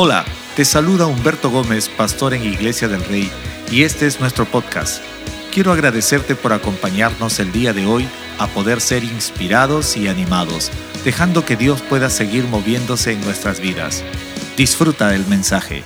Hola, te saluda Humberto Gómez, pastor en Iglesia del Rey, y este es nuestro podcast. Quiero agradecerte por acompañarnos el día de hoy a poder ser inspirados y animados, dejando que Dios pueda seguir moviéndose en nuestras vidas. Disfruta del mensaje.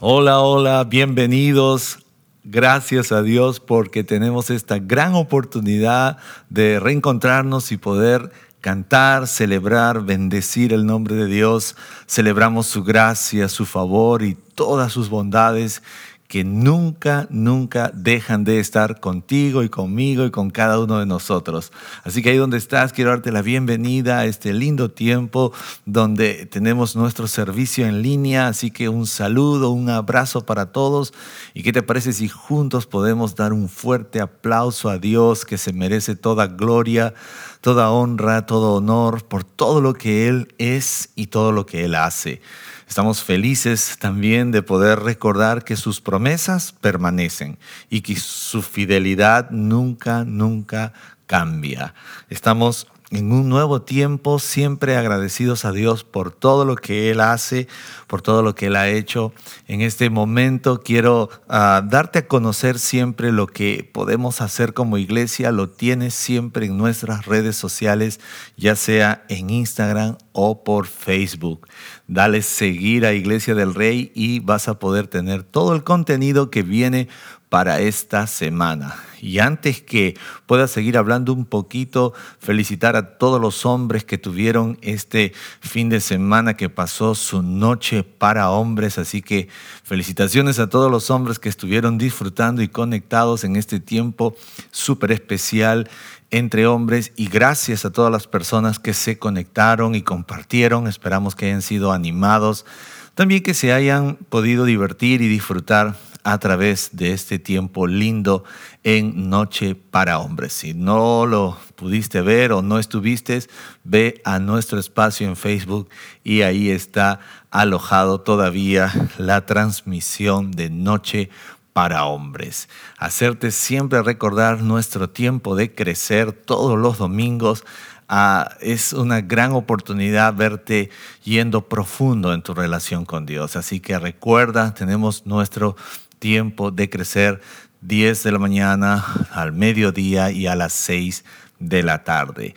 Hola, hola, bienvenidos. Gracias a Dios porque tenemos esta gran oportunidad de reencontrarnos y poder cantar, celebrar, bendecir el nombre de Dios. Celebramos su gracia, su favor y todas sus bondades que nunca, nunca dejan de estar contigo y conmigo y con cada uno de nosotros. Así que ahí donde estás, quiero darte la bienvenida a este lindo tiempo donde tenemos nuestro servicio en línea. Así que un saludo, un abrazo para todos. ¿Y qué te parece si juntos podemos dar un fuerte aplauso a Dios que se merece toda gloria, toda honra, todo honor por todo lo que Él es y todo lo que Él hace? Estamos felices también de poder recordar que sus promesas permanecen y que su fidelidad nunca, nunca cambia. Estamos en un nuevo tiempo, siempre agradecidos a Dios por todo lo que Él hace, por todo lo que Él ha hecho. En este momento quiero ah, darte a conocer siempre lo que podemos hacer como iglesia. Lo tienes siempre en nuestras redes sociales, ya sea en Instagram o por Facebook. Dale seguir a Iglesia del Rey y vas a poder tener todo el contenido que viene para esta semana. Y antes que pueda seguir hablando un poquito, felicitar a todos los hombres que tuvieron este fin de semana que pasó su noche para hombres. Así que felicitaciones a todos los hombres que estuvieron disfrutando y conectados en este tiempo súper especial entre hombres y gracias a todas las personas que se conectaron y compartieron. Esperamos que hayan sido animados. También que se hayan podido divertir y disfrutar a través de este tiempo lindo en Noche para Hombres. Si no lo pudiste ver o no estuviste, ve a nuestro espacio en Facebook y ahí está alojado todavía la transmisión de Noche para hombres. Hacerte siempre recordar nuestro tiempo de crecer todos los domingos. Ah, es una gran oportunidad verte yendo profundo en tu relación con Dios. Así que recuerda, tenemos nuestro tiempo de crecer 10 de la mañana al mediodía y a las 6 de la tarde.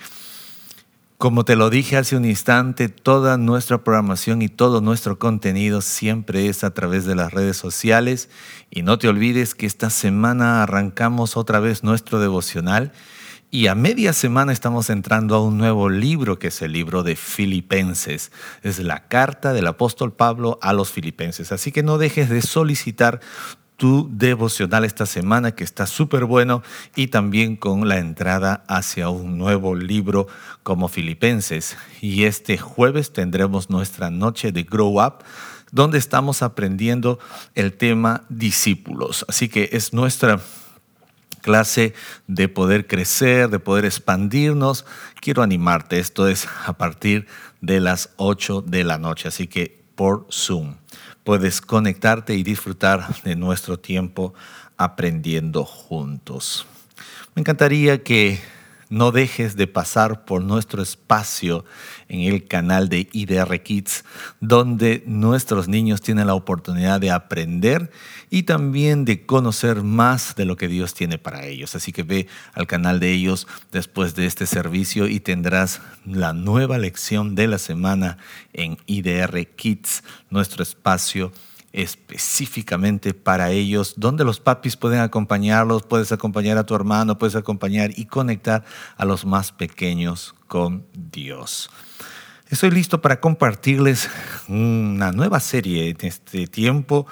Como te lo dije hace un instante, toda nuestra programación y todo nuestro contenido siempre es a través de las redes sociales. Y no te olvides que esta semana arrancamos otra vez nuestro devocional y a media semana estamos entrando a un nuevo libro que es el libro de Filipenses. Es la carta del apóstol Pablo a los filipenses. Así que no dejes de solicitar tu devocional esta semana que está súper bueno y también con la entrada hacia un nuevo libro como Filipenses. Y este jueves tendremos nuestra noche de Grow Up donde estamos aprendiendo el tema discípulos. Así que es nuestra clase de poder crecer, de poder expandirnos, quiero animarte. Esto es a partir de las 8 de la noche, así que por Zoom puedes conectarte y disfrutar de nuestro tiempo aprendiendo juntos. Me encantaría que no dejes de pasar por nuestro espacio en el canal de IDR Kids, donde nuestros niños tienen la oportunidad de aprender y también de conocer más de lo que Dios tiene para ellos. Así que ve al canal de ellos después de este servicio y tendrás la nueva lección de la semana en IDR Kids, nuestro espacio específicamente para ellos, donde los papis pueden acompañarlos, puedes acompañar a tu hermano, puedes acompañar y conectar a los más pequeños con Dios. Estoy listo para compartirles una nueva serie en este tiempo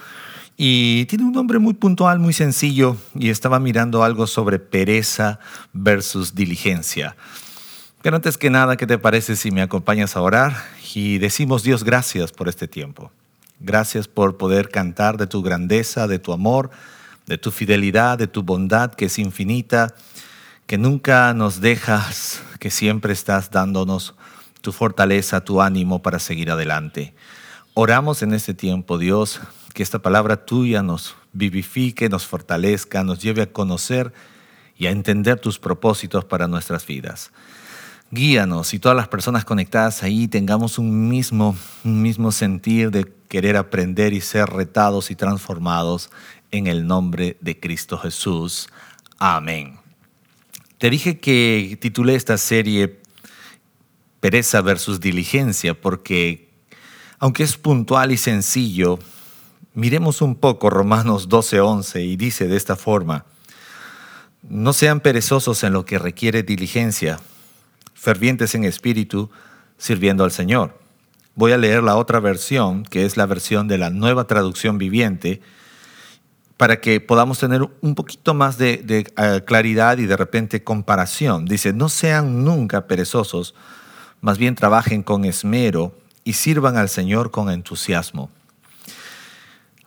y tiene un nombre muy puntual, muy sencillo y estaba mirando algo sobre pereza versus diligencia. Pero antes que nada, ¿qué te parece si me acompañas a orar y decimos Dios gracias por este tiempo? Gracias por poder cantar de tu grandeza, de tu amor, de tu fidelidad, de tu bondad que es infinita, que nunca nos dejas, que siempre estás dándonos tu fortaleza, tu ánimo para seguir adelante. Oramos en este tiempo, Dios, que esta palabra tuya nos vivifique, nos fortalezca, nos lleve a conocer y a entender tus propósitos para nuestras vidas. Guíanos y todas las personas conectadas ahí tengamos un mismo, un mismo sentir de querer aprender y ser retados y transformados en el nombre de Cristo Jesús. Amén. Te dije que titulé esta serie Pereza versus diligencia porque aunque es puntual y sencillo, miremos un poco Romanos 12:11 y dice de esta forma, no sean perezosos en lo que requiere diligencia fervientes en espíritu, sirviendo al Señor. Voy a leer la otra versión, que es la versión de la nueva traducción viviente, para que podamos tener un poquito más de, eh, claridad y de repente comparación. Dice, no sean nunca perezosos, más bien trabajen con esmero y sirvan al Señor con entusiasmo.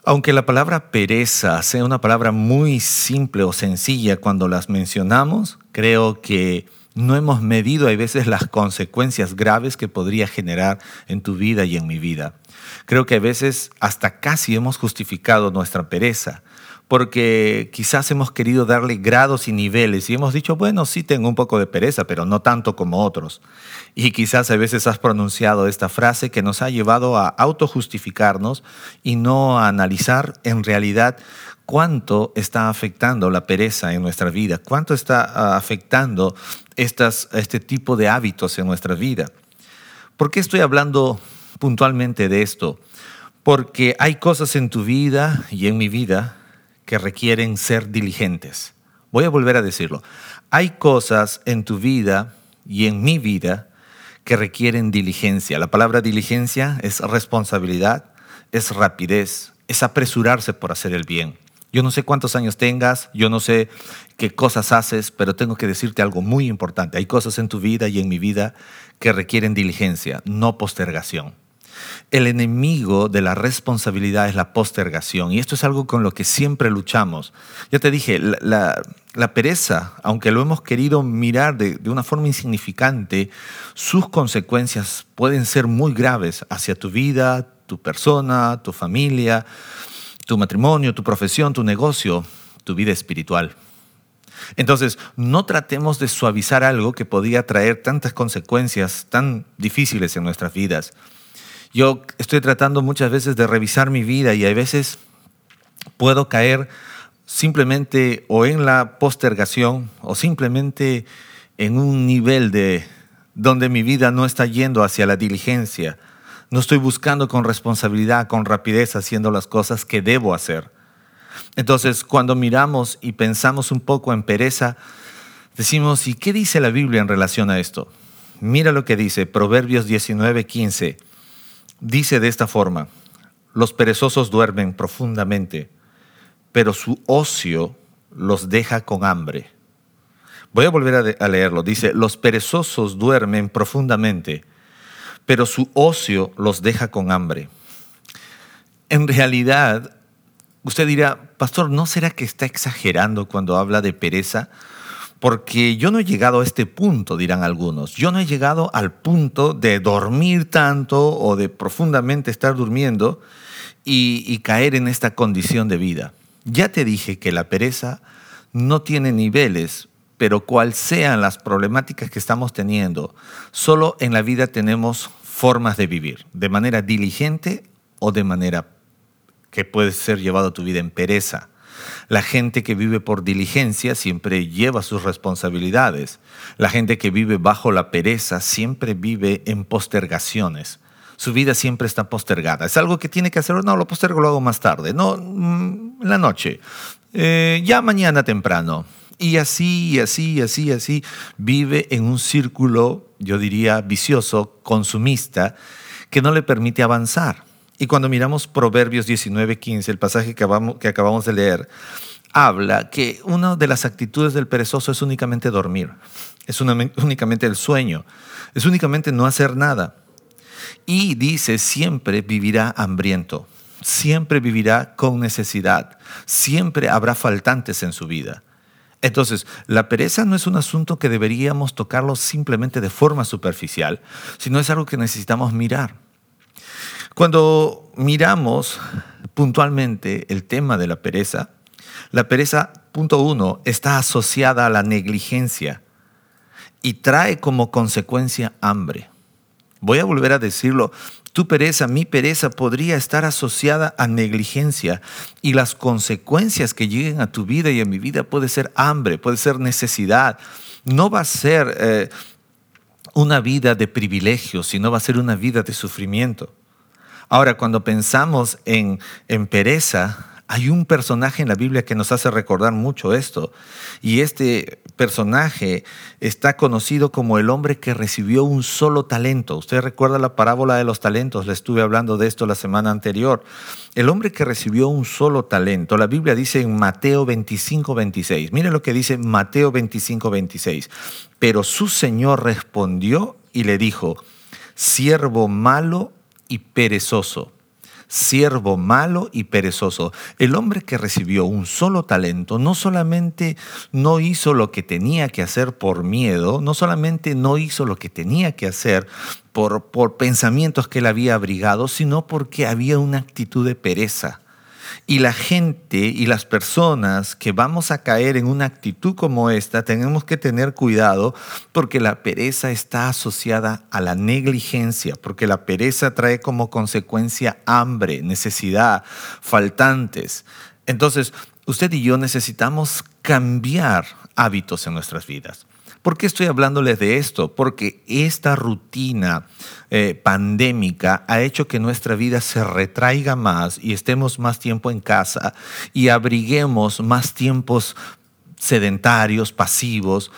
Aunque la palabra pereza sea una palabra muy simple o sencilla cuando las mencionamos, creo que no hemos medido a veces las consecuencias graves que podría generar en tu vida y en mi vida. Creo que a veces hasta casi hemos justificado nuestra pereza, porque quizás hemos querido darle grados y niveles y hemos dicho, bueno, sí tengo un poco de pereza, pero no tanto como otros. Y quizás a veces has pronunciado esta frase que nos ha llevado a autojustificarnos y no a analizar en realidad cuánto está afectando la pereza en nuestra vida, cuánto está ah, afectando estas, este tipo de hábitos en nuestra vida. ¿Por qué estoy hablando puntualmente de esto? Porque hay cosas en tu vida y en mi vida que requieren ser diligentes. Voy a volver a decirlo. Hay cosas en tu vida y en mi vida que requieren diligencia. La palabra diligencia es responsabilidad, es rapidez, es apresurarse por hacer el bien. Yo no sé cuántos años tengas, yo no sé qué cosas haces, pero tengo que decirte algo muy importante. Hay cosas en tu vida y en mi vida que requieren diligencia, no postergación. El enemigo de la responsabilidad es la postergación y esto es algo con lo que siempre luchamos. Ya te dije, la, pereza, aunque lo hemos querido mirar de, de una forma insignificante, sus consecuencias pueden ser muy graves hacia tu vida, tu persona, tu familia tu matrimonio, tu profesión, tu negocio, tu vida espiritual. Entonces, no tratemos de suavizar algo que podía traer tantas consecuencias tan difíciles en nuestras vidas. Yo estoy tratando muchas veces de revisar mi vida y a veces puedo caer simplemente o en la postergación o simplemente en un nivel de donde mi vida no está yendo hacia la diligencia, no estoy buscando con responsabilidad, con rapidez, haciendo las cosas que debo hacer. Entonces, cuando miramos y pensamos un poco en pereza, decimos, ¿y qué dice la Biblia en relación a esto? Mira lo que dice Proverbios 19, 15. Dice de esta forma, los perezosos duermen profundamente, pero su ocio los deja con hambre. Voy a volver a, leerlo. Dice, los perezosos duermen profundamente, pero su ocio los deja con hambre. En realidad, usted dirá, pastor, ¿no será que está exagerando cuando habla de pereza? Porque yo no he llegado a este punto, dirán algunos. Yo no he llegado al punto de dormir tanto o de profundamente estar durmiendo y, caer en esta condición de vida. Ya te dije que la pereza no tiene niveles, pero cual sean las problemáticas que estamos teniendo, solo en la vida tenemos formas de vivir, de manera diligente o de manera que puede ser llevado a tu vida en pereza. La gente que vive por diligencia siempre lleva sus responsabilidades. La gente que vive bajo la pereza siempre vive en postergaciones. Su vida siempre está postergada. Es algo que tiene que hacer, no, lo postergo, lo hago más tarde, no, mm, la noche, eh, ya mañana temprano. Y así, y así, así, así, vive en un círculo, yo diría, vicioso, consumista, que no le permite avanzar. Y cuando miramos Proverbios 19, 15, el pasaje que acabamos de leer, habla que una de las actitudes del perezoso es únicamente dormir, es únicamente el sueño, es únicamente no hacer nada. Y dice, siempre vivirá hambriento, siempre vivirá con necesidad, siempre habrá faltantes en su vida. Entonces, la pereza no es un asunto que deberíamos tocarlo simplemente de forma superficial, sino es algo que necesitamos mirar. Cuando miramos puntualmente el tema de la pereza, la pereza, punto uno, está asociada a la negligencia. y trae como consecuencia hambre. Voy a volver a decirlo, tu pereza, mi pereza podría estar asociada a negligencia y las consecuencias que lleguen a tu vida y a mi vida puede ser hambre, puede ser necesidad. No va a ser eh, una vida de privilegio, sino va a ser una vida de sufrimiento. Ahora, cuando pensamos en, en pereza, hay un personaje en la Biblia que nos hace recordar mucho esto. Y este personaje está conocido como el hombre que recibió un solo talento. Usted recuerda la parábola de los talentos, le estuve hablando de esto la semana anterior. El hombre que recibió un solo talento, la Biblia dice en Mateo 25, 26. Mire lo que dice Mateo 25, 26. Pero su Señor respondió y le dijo, siervo malo y perezoso siervo malo y perezoso. El hombre que recibió un solo talento no solamente no hizo lo que tenía que hacer por miedo, no solamente no hizo lo que tenía que hacer por, por pensamientos que él había abrigado, sino porque había una actitud de pereza. Y la gente y las personas que vamos a caer en una actitud como esta, tenemos que tener cuidado porque la pereza está asociada a la negligencia, porque la pereza trae como consecuencia hambre, necesidad, faltantes. Entonces, usted y yo necesitamos cambiar hábitos en nuestras vidas. ¿Por qué estoy hablándoles de esto? Porque esta rutina eh, pandémica ha hecho que nuestra vida se retraiga más y estemos más tiempo en casa y abriguemos más tiempos sedentarios, pasivos,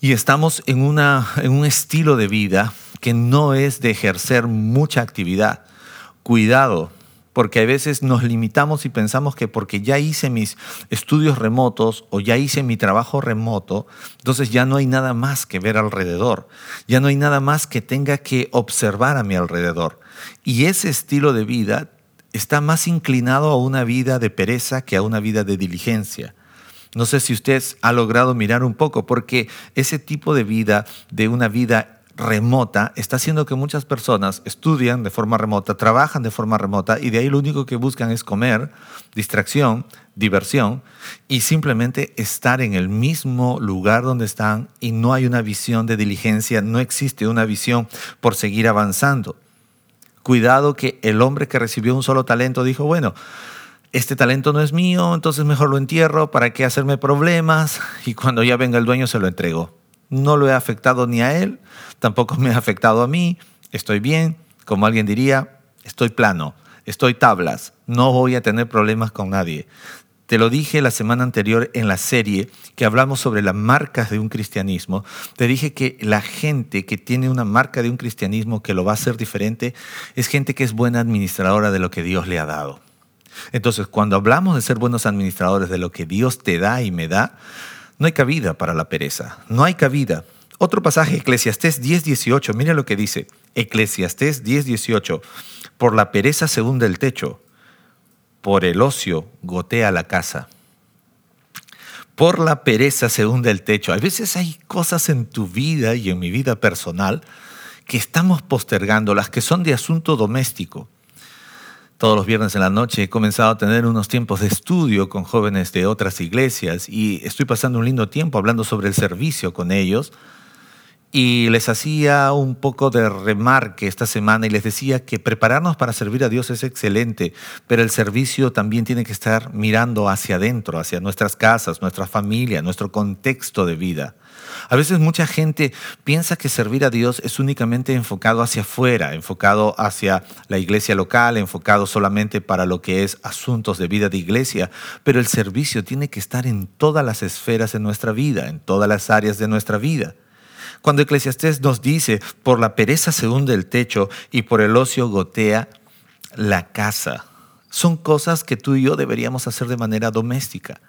y estamos en, una, en un estilo de vida que no es de ejercer mucha actividad. Cuidado, porque a veces nos limitamos y pensamos que porque ya hice mis estudios remotos o ya hice mi trabajo remoto, entonces ya no hay nada más que ver alrededor, ya no hay nada más que tenga que observar a mi alrededor. Y ese estilo de vida está más inclinado a una vida de pereza que a una vida de diligencia. No sé si usted ha logrado mirar un poco, porque ese tipo de vida, de una vida remota está haciendo que muchas personas estudian de forma remota, trabajan de forma remota y de ahí lo único que buscan es comer, distracción, diversión y simplemente estar en el mismo lugar donde están y no hay una visión de diligencia, no existe una visión por seguir avanzando. Cuidado que el hombre que recibió un solo talento dijo, bueno, este talento no es mío, entonces mejor lo entierro, ¿para qué hacerme problemas? Y cuando ya venga el dueño se lo entregó no lo he afectado ni a él, tampoco me ha afectado a mí, estoy bien, como alguien diría, estoy plano, estoy tablas, no voy a tener problemas con nadie. Te lo dije la semana anterior en la serie que hablamos sobre las marcas de un cristianismo. Te dije que la gente que tiene una marca de un cristianismo que lo va a hacer diferente es gente que es buena administradora de lo que Dios le ha dado. Entonces, cuando hablamos de ser buenos administradores de lo que Dios te da y me da, no hay cabida para la pereza, no hay cabida. Otro pasaje, Eclesiastés 10:18, mira lo que dice. Eclesiastés 10:18, por la pereza se hunde el techo, por el ocio gotea la casa. Por la pereza se hunde el techo. A veces hay cosas en tu vida y en mi vida personal que estamos postergando, las que son de asunto doméstico todos los viernes en la noche he comenzado a tener unos tiempos de estudio con jóvenes de otras iglesias y estoy pasando un lindo tiempo hablando sobre el servicio con ellos. Y les hacía un poco de remarque esta semana y les decía que prepararnos para servir a Dios es excelente, pero el servicio también tiene que estar mirando hacia adentro, hacia nuestras casas, nuestra familia, nuestro contexto de vida. A veces mucha gente piensa que servir a Dios es únicamente enfocado hacia afuera, enfocado hacia la iglesia local, enfocado solamente para lo que es asuntos de vida de iglesia, pero el servicio tiene que estar en todas las esferas de nuestra vida, en todas las áreas de nuestra vida. Cuando Eclesiastés nos dice, por la pereza se hunde el techo y por el ocio gotea la casa, son cosas que tú y yo deberíamos hacer de manera doméstica.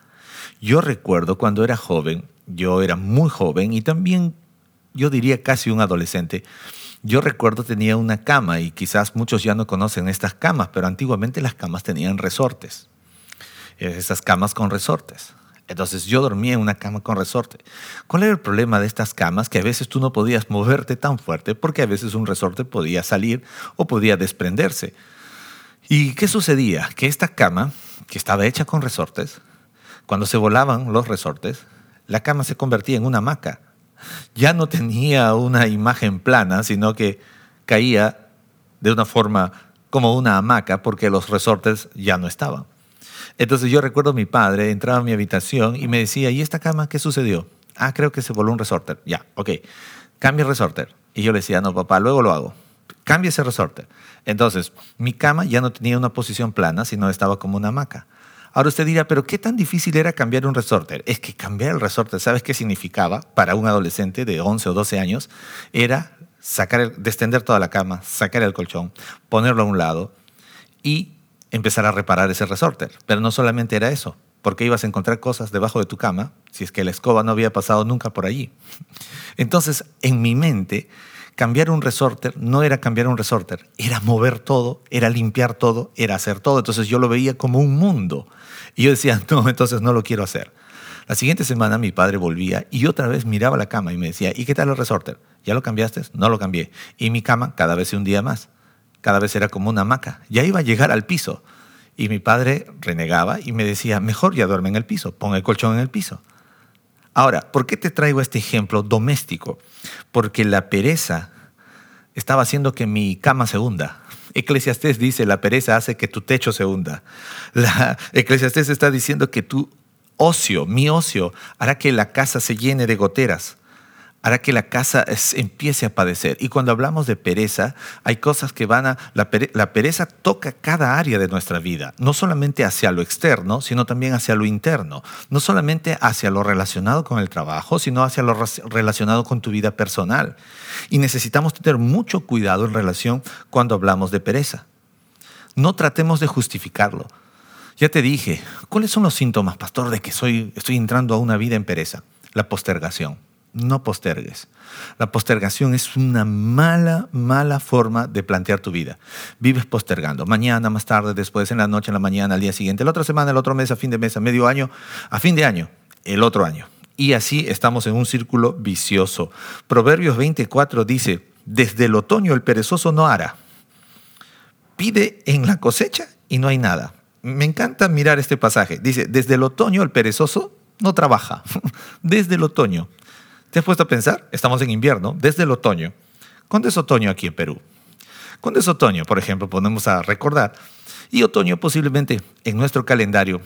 Yo recuerdo cuando era joven, yo era muy joven y también yo diría casi un adolescente. Yo recuerdo tenía una cama y quizás muchos ya no conocen estas camas, pero antiguamente las camas tenían resortes. Esas camas con resortes. Entonces yo dormía en una cama con resorte. ¿Cuál era el problema de estas camas? Que a veces tú no podías moverte tan fuerte porque a veces un resorte podía salir o podía desprenderse. ¿Y qué sucedía? Que esta cama, que estaba hecha con resortes, cuando se volaban los resortes, la cama se convertía en una hamaca. ya no tenía una imagen plana, sino que caía de una forma como una hamaca porque los resortes ya no estaban. Entonces yo recuerdo a mi padre, entraba a mi habitación y me decía, ¿y esta cama qué sucedió? Ah, creo que se voló un resorter. Ya, ok. Cambia el resorter. Y yo le decía, no, papá, luego lo hago. Cambia ese resorter. Entonces, mi cama ya no tenía una posición plana, sino estaba como una hamaca. Ahora usted dirá, pero ¿qué tan difícil era cambiar un resorter? Es que cambiar el resorter, ¿sabes qué significaba para un adolescente de 11 o 12 años? Era sacar el, descender toda la cama, sacar el colchón, ponerlo a un lado y empezar a reparar ese resorter. Pero no solamente era eso, porque ibas a encontrar cosas debajo de tu cama si es que la escoba no había pasado nunca por allí. Entonces, en mi mente, cambiar un resorter no era cambiar un resorter, era mover todo, era limpiar todo, era hacer todo. Entonces yo lo veía como un mundo. Y yo decía, no, entonces no lo quiero hacer. La siguiente semana mi padre volvía y otra vez miraba la cama y me decía, ¿y qué tal el resorter? ¿Ya lo cambiaste? No lo cambié. Y mi cama cada vez se hundía más cada vez era como una hamaca. Ya iba a llegar al piso. Y mi padre renegaba y me decía, mejor ya duerme en el piso, pon el colchón en el piso. Ahora, ¿por qué te traigo este ejemplo doméstico? Porque la pereza estaba haciendo que mi cama se hunda. Eclesiastés dice, la pereza hace que tu techo se hunda. La, Eclesiastés está diciendo que tu ocio, mi ocio, hará que la casa se llene de goteras hará que la casa empiece a padecer. Y cuando hablamos de pereza, hay cosas que van a... La, pereza toca cada área de nuestra vida, no solamente hacia lo externo, sino también hacia lo interno. No solamente hacia lo relacionado con el trabajo, sino hacia lo relacionado con tu vida personal. Y necesitamos tener mucho cuidado en relación cuando hablamos de pereza. No tratemos de justificarlo. Ya te dije, ¿cuáles son los síntomas, pastor, de que soy, estoy entrando a una vida en pereza? La postergación no postergues. La postergación es una mala, mala forma de plantear tu vida. Vives postergando. Mañana, más tarde, después, en la noche, en la mañana, al día siguiente, la otra semana, el otro mes, a fin de mes, a medio año, a fin de año, el otro año. Y así estamos en un círculo vicioso. Proverbios 24 dice, desde el otoño el perezoso no hará. Pide en la cosecha y no hay nada. Me encanta mirar este pasaje. Dice, desde el otoño el perezoso no trabaja. desde el otoño. ¿Te has puesto a pensar? Estamos en invierno, desde el otoño. ¿Cuándo es otoño aquí en Perú? ¿Cuándo es otoño? Por ejemplo, ponemos a recordar. Y otoño posiblemente en nuestro calendario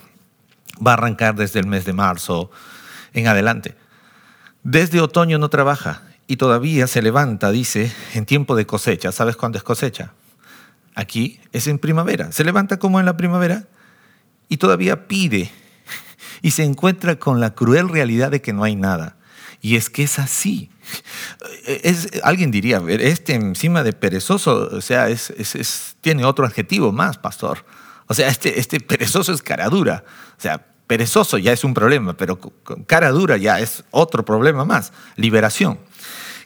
va a arrancar desde el mes de marzo en adelante. Desde otoño no trabaja y todavía se levanta, dice, en tiempo de cosecha. ¿Sabes cuándo es cosecha? Aquí es en primavera. Se levanta como en la primavera y todavía pide y se encuentra con la cruel realidad de que no hay nada. Y es que es así. Es, alguien diría, este encima de perezoso, o sea, es, tiene otro adjetivo más, pastor. O sea, este, este perezoso es cara dura. O sea, perezoso ya es un problema, pero cara dura ya es otro problema más. Liberación.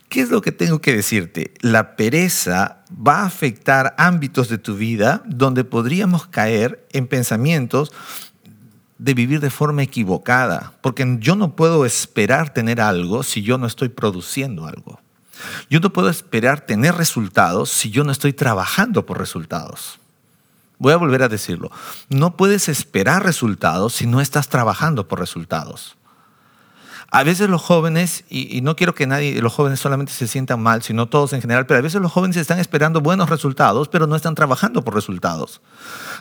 ¿Qué es lo que tengo que decirte? La pereza va a afectar ámbitos de tu vida donde podríamos caer en pensamientos de vivir de forma equivocada, porque yo no puedo esperar tener algo si yo no estoy produciendo algo. Yo no puedo esperar tener resultados si yo no estoy trabajando por resultados. Voy a volver a decirlo. No puedes esperar resultados si no estás trabajando por resultados. A veces los jóvenes, y, no quiero que nadie, los jóvenes solamente se sientan mal, sino todos en general, pero a veces los jóvenes están esperando buenos resultados, pero no están trabajando por resultados.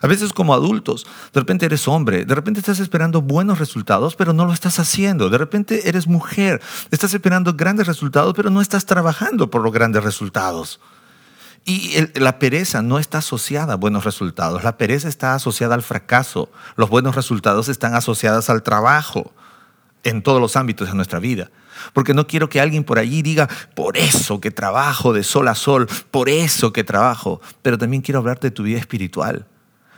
A veces como adultos, de repente eres hombre, de repente estás esperando buenos resultados, pero no lo estás haciendo. De repente eres mujer, estás esperando grandes resultados, pero no estás trabajando por los grandes resultados. Y la pereza no está asociada a buenos resultados, la pereza está asociada al fracaso, los buenos resultados están asociados al trabajo en todos los ámbitos de nuestra vida. Porque no quiero que alguien por allí diga, por eso que trabajo de sol a sol, por eso que trabajo. Pero también quiero hablarte de tu vida espiritual.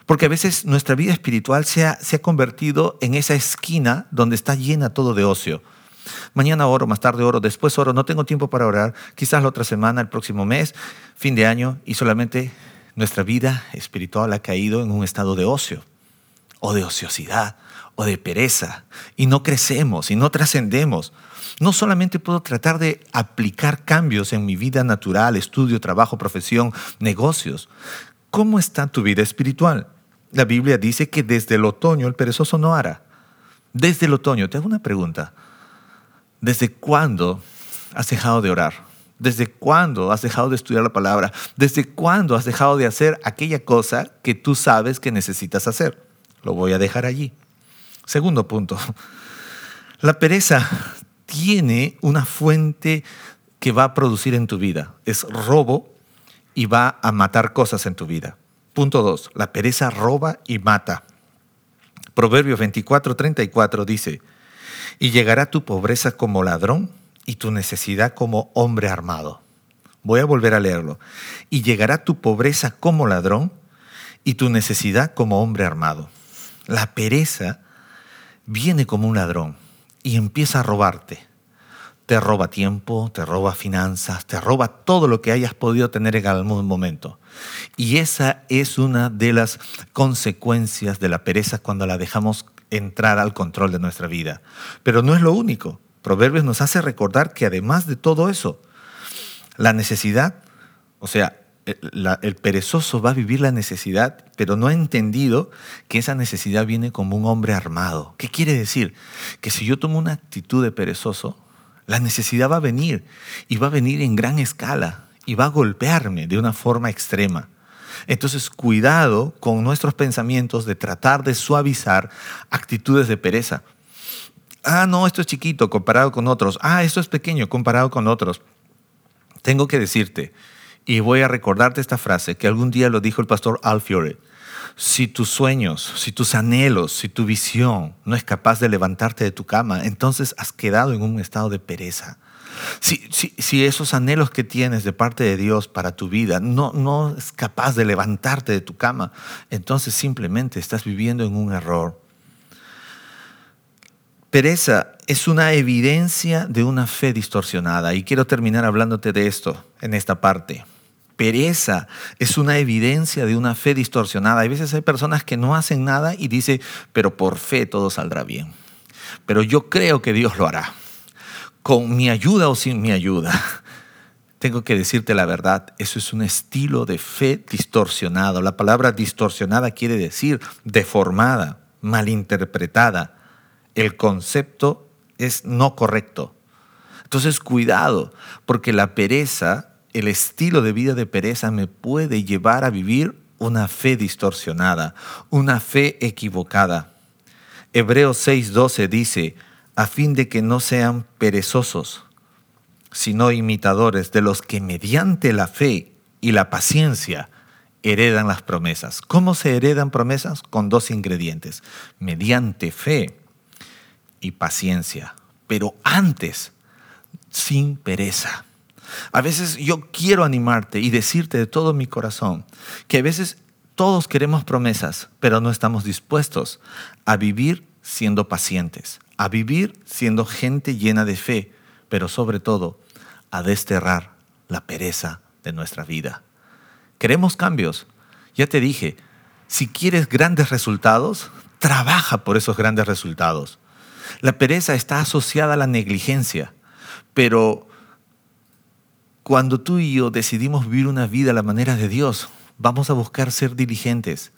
Porque a veces nuestra vida espiritual se ha, se ha convertido en esa esquina donde está llena todo de ocio. Mañana oro, más tarde oro, después oro, no tengo tiempo para orar, quizás la otra semana, el próximo mes, fin de año, y solamente nuestra vida espiritual ha caído en un estado de ocio o de ociosidad o de pereza y no crecemos y no trascendemos. No solamente puedo tratar de aplicar cambios en mi vida natural, estudio, trabajo, profesión, negocios. ¿Cómo está tu vida espiritual? La Biblia dice que desde el otoño el perezoso no hará. Desde el otoño, te hago una pregunta. ¿Desde cuándo has dejado de orar? ¿Desde cuándo has dejado de estudiar la palabra? ¿Desde cuándo has dejado de hacer aquella cosa que tú sabes que necesitas hacer? Lo voy a dejar allí. Segundo punto. La pereza tiene una fuente que va a producir en tu vida. Es robo y va a matar cosas en tu vida. Punto dos. La pereza roba y mata. Proverbios 24, 34 dice, y llegará tu pobreza como ladrón y tu necesidad como hombre armado. Voy a volver a leerlo. Y llegará tu pobreza como ladrón y tu necesidad como hombre armado. La pereza viene como un ladrón y empieza a robarte. Te roba tiempo, te roba finanzas, te roba todo lo que hayas podido tener en algún momento. Y esa es una de las consecuencias de la pereza cuando la dejamos entrar al control de nuestra vida. Pero no es lo único. Proverbios nos hace recordar que además de todo eso, la necesidad, o sea, el, perezoso va a vivir la necesidad, pero no ha entendido que esa necesidad viene como un hombre armado. ¿Qué quiere decir? Que si yo tomo una actitud de perezoso, la necesidad va a venir y va a venir en gran escala y va a golpearme de una forma extrema. Entonces, cuidado con nuestros pensamientos de tratar de suavizar actitudes de pereza. Ah, no, esto es chiquito comparado con otros. Ah, esto es pequeño comparado con otros. Tengo que decirte, y voy a recordarte esta frase que algún día lo dijo el pastor Alfiore. Si tus sueños, si tus anhelos, si tu visión no es capaz de levantarte de tu cama, entonces has quedado en un estado de pereza. Si, esos anhelos que tienes de parte de Dios para tu vida no es capaz de levantarte de tu cama, entonces simplemente estás viviendo en un error. Pereza es una evidencia de una fe distorsionada y quiero terminar hablándote de esto en esta parte. Pereza es una evidencia de una fe distorsionada. Hay veces hay personas que no hacen nada y dicen, pero por fe todo saldrá bien. Pero yo creo que Dios lo hará, con mi ayuda o sin mi ayuda. Tengo que decirte la verdad, eso es un estilo de fe distorsionado. La palabra distorsionada quiere decir deformada, malinterpretada el concepto es no correcto. Entonces, cuidado, porque la pereza, el estilo de vida de pereza me puede llevar a vivir una fe distorsionada, una fe equivocada. Hebreos 6:12 dice, a fin de que no sean perezosos, sino imitadores de los que mediante la fe y la paciencia heredan las promesas. ¿Cómo se heredan promesas? Con dos ingredientes, mediante fe y paciencia, pero antes, sin pereza. A veces yo quiero animarte y decirte de todo mi corazón que a veces todos queremos promesas, pero no estamos dispuestos a vivir siendo pacientes, a vivir siendo gente llena de fe, pero sobre todo a desterrar la pereza de nuestra vida. Queremos cambios. Ya te dije, si quieres grandes resultados, trabaja por esos grandes resultados. La pereza está asociada a la negligencia, pero cuando tú y yo decidimos vivir una vida a la manera de Dios, vamos a buscar ser diligentes.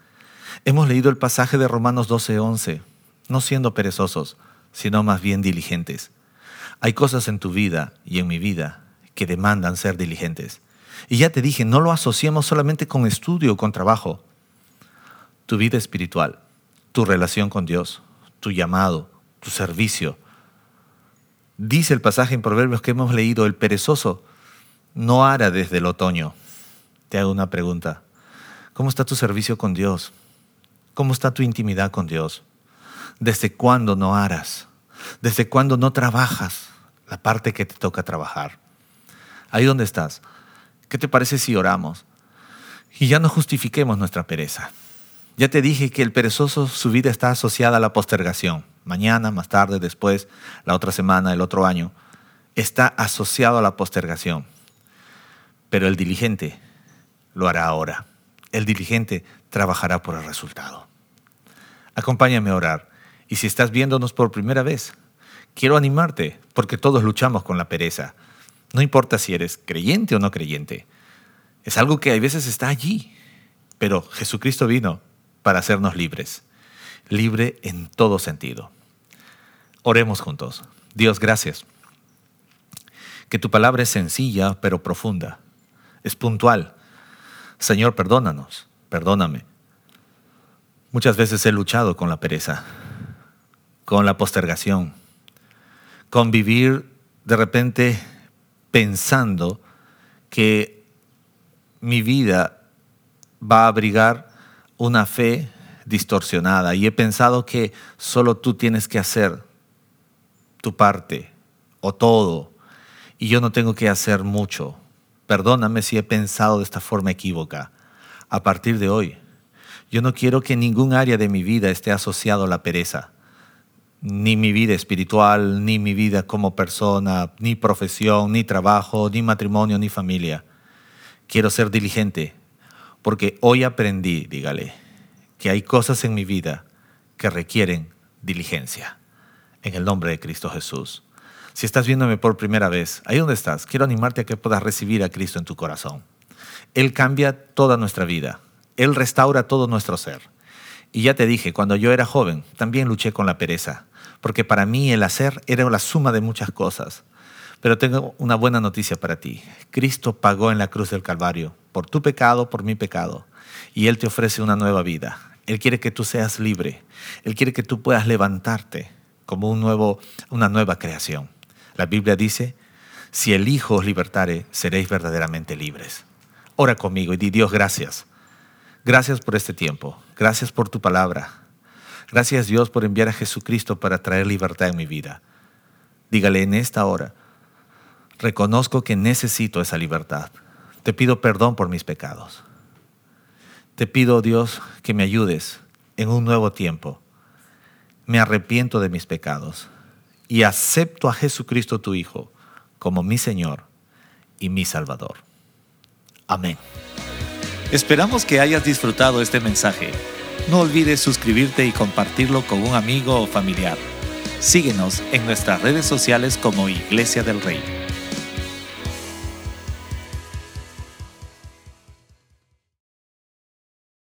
Hemos leído el pasaje de Romanos 12:11, no siendo perezosos, sino más bien diligentes. Hay cosas en tu vida y en mi vida que demandan ser diligentes. Y ya te dije, no lo asociemos solamente con estudio o con trabajo. Tu vida espiritual, tu relación con Dios, tu llamado, tu servicio. Dice el pasaje en Proverbios que hemos leído, el perezoso no hará desde el otoño. Te hago una pregunta. ¿Cómo está tu servicio con Dios? ¿Cómo está tu intimidad con Dios? ¿Desde cuándo no harás? ¿Desde cuándo no trabajas la parte que te toca trabajar? Ahí donde estás. ¿Qué te parece si oramos? Y ya no justifiquemos nuestra pereza. Ya te dije que el perezoso, su vida está asociada a la postergación mañana, más tarde, después, la otra semana, el otro año, está asociado a la postergación. Pero el diligente lo hará ahora. El diligente trabajará por el resultado. Acompáñame a orar. Y si estás viéndonos por primera vez, quiero animarte, porque todos luchamos con la pereza. No importa si eres creyente o no creyente. Es algo que a veces está allí. Pero Jesucristo vino para hacernos libres. Libre en todo sentido. Oremos juntos. Dios, gracias. que tu palabra es sencilla pero profunda, es puntual. Señor, perdónanos, perdóname. Muchas veces he luchado con la pereza, con la postergación, con vivir de repente pensando que mi vida va a abrigar una fe distorsionada y he pensado que solo tú tienes que hacer tu parte o todo y yo no tengo que hacer mucho. Perdóname si he pensado de esta forma equívoca. A partir de hoy, yo no quiero que ningún área de mi vida esté asociado a la pereza. Ni mi vida espiritual, ni mi vida como persona, ni profesión, ni trabajo, ni matrimonio, ni familia. Quiero ser diligente, porque hoy aprendí, dígale, que hay cosas en mi vida que requieren diligencia. En el nombre de Cristo Jesús. Si estás viéndome por primera vez, ahí donde estás, quiero animarte a que puedas recibir a Cristo en tu corazón. Él cambia toda nuestra vida. Él restaura todo nuestro ser. Y ya te dije, cuando yo era joven, también luché con la pereza, porque para mí el hacer era la suma de muchas cosas. Pero tengo una buena noticia para ti. Cristo pagó en la cruz del Calvario por tu pecado, por mi pecado. Y Él te ofrece una nueva vida. Él quiere que tú seas libre. Él quiere que tú puedas levantarte como un nuevo, una nueva creación. La Biblia dice, si el Hijo os libertare, seréis verdaderamente libres. Ora conmigo y di Dios gracias. Gracias por este tiempo. Gracias por tu palabra. Gracias Dios por enviar a Jesucristo para traer libertad en mi vida. Dígale en esta hora, reconozco que necesito esa libertad. Te pido perdón por mis pecados. Te pido, Dios, que me ayudes en un nuevo tiempo. Me arrepiento de mis pecados y acepto a Jesucristo tu Hijo como mi Señor y mi Salvador. Amén. Esperamos que hayas disfrutado este mensaje. No olvides suscribirte y compartirlo con un amigo o familiar. Síguenos en nuestras redes sociales como Iglesia del Rey.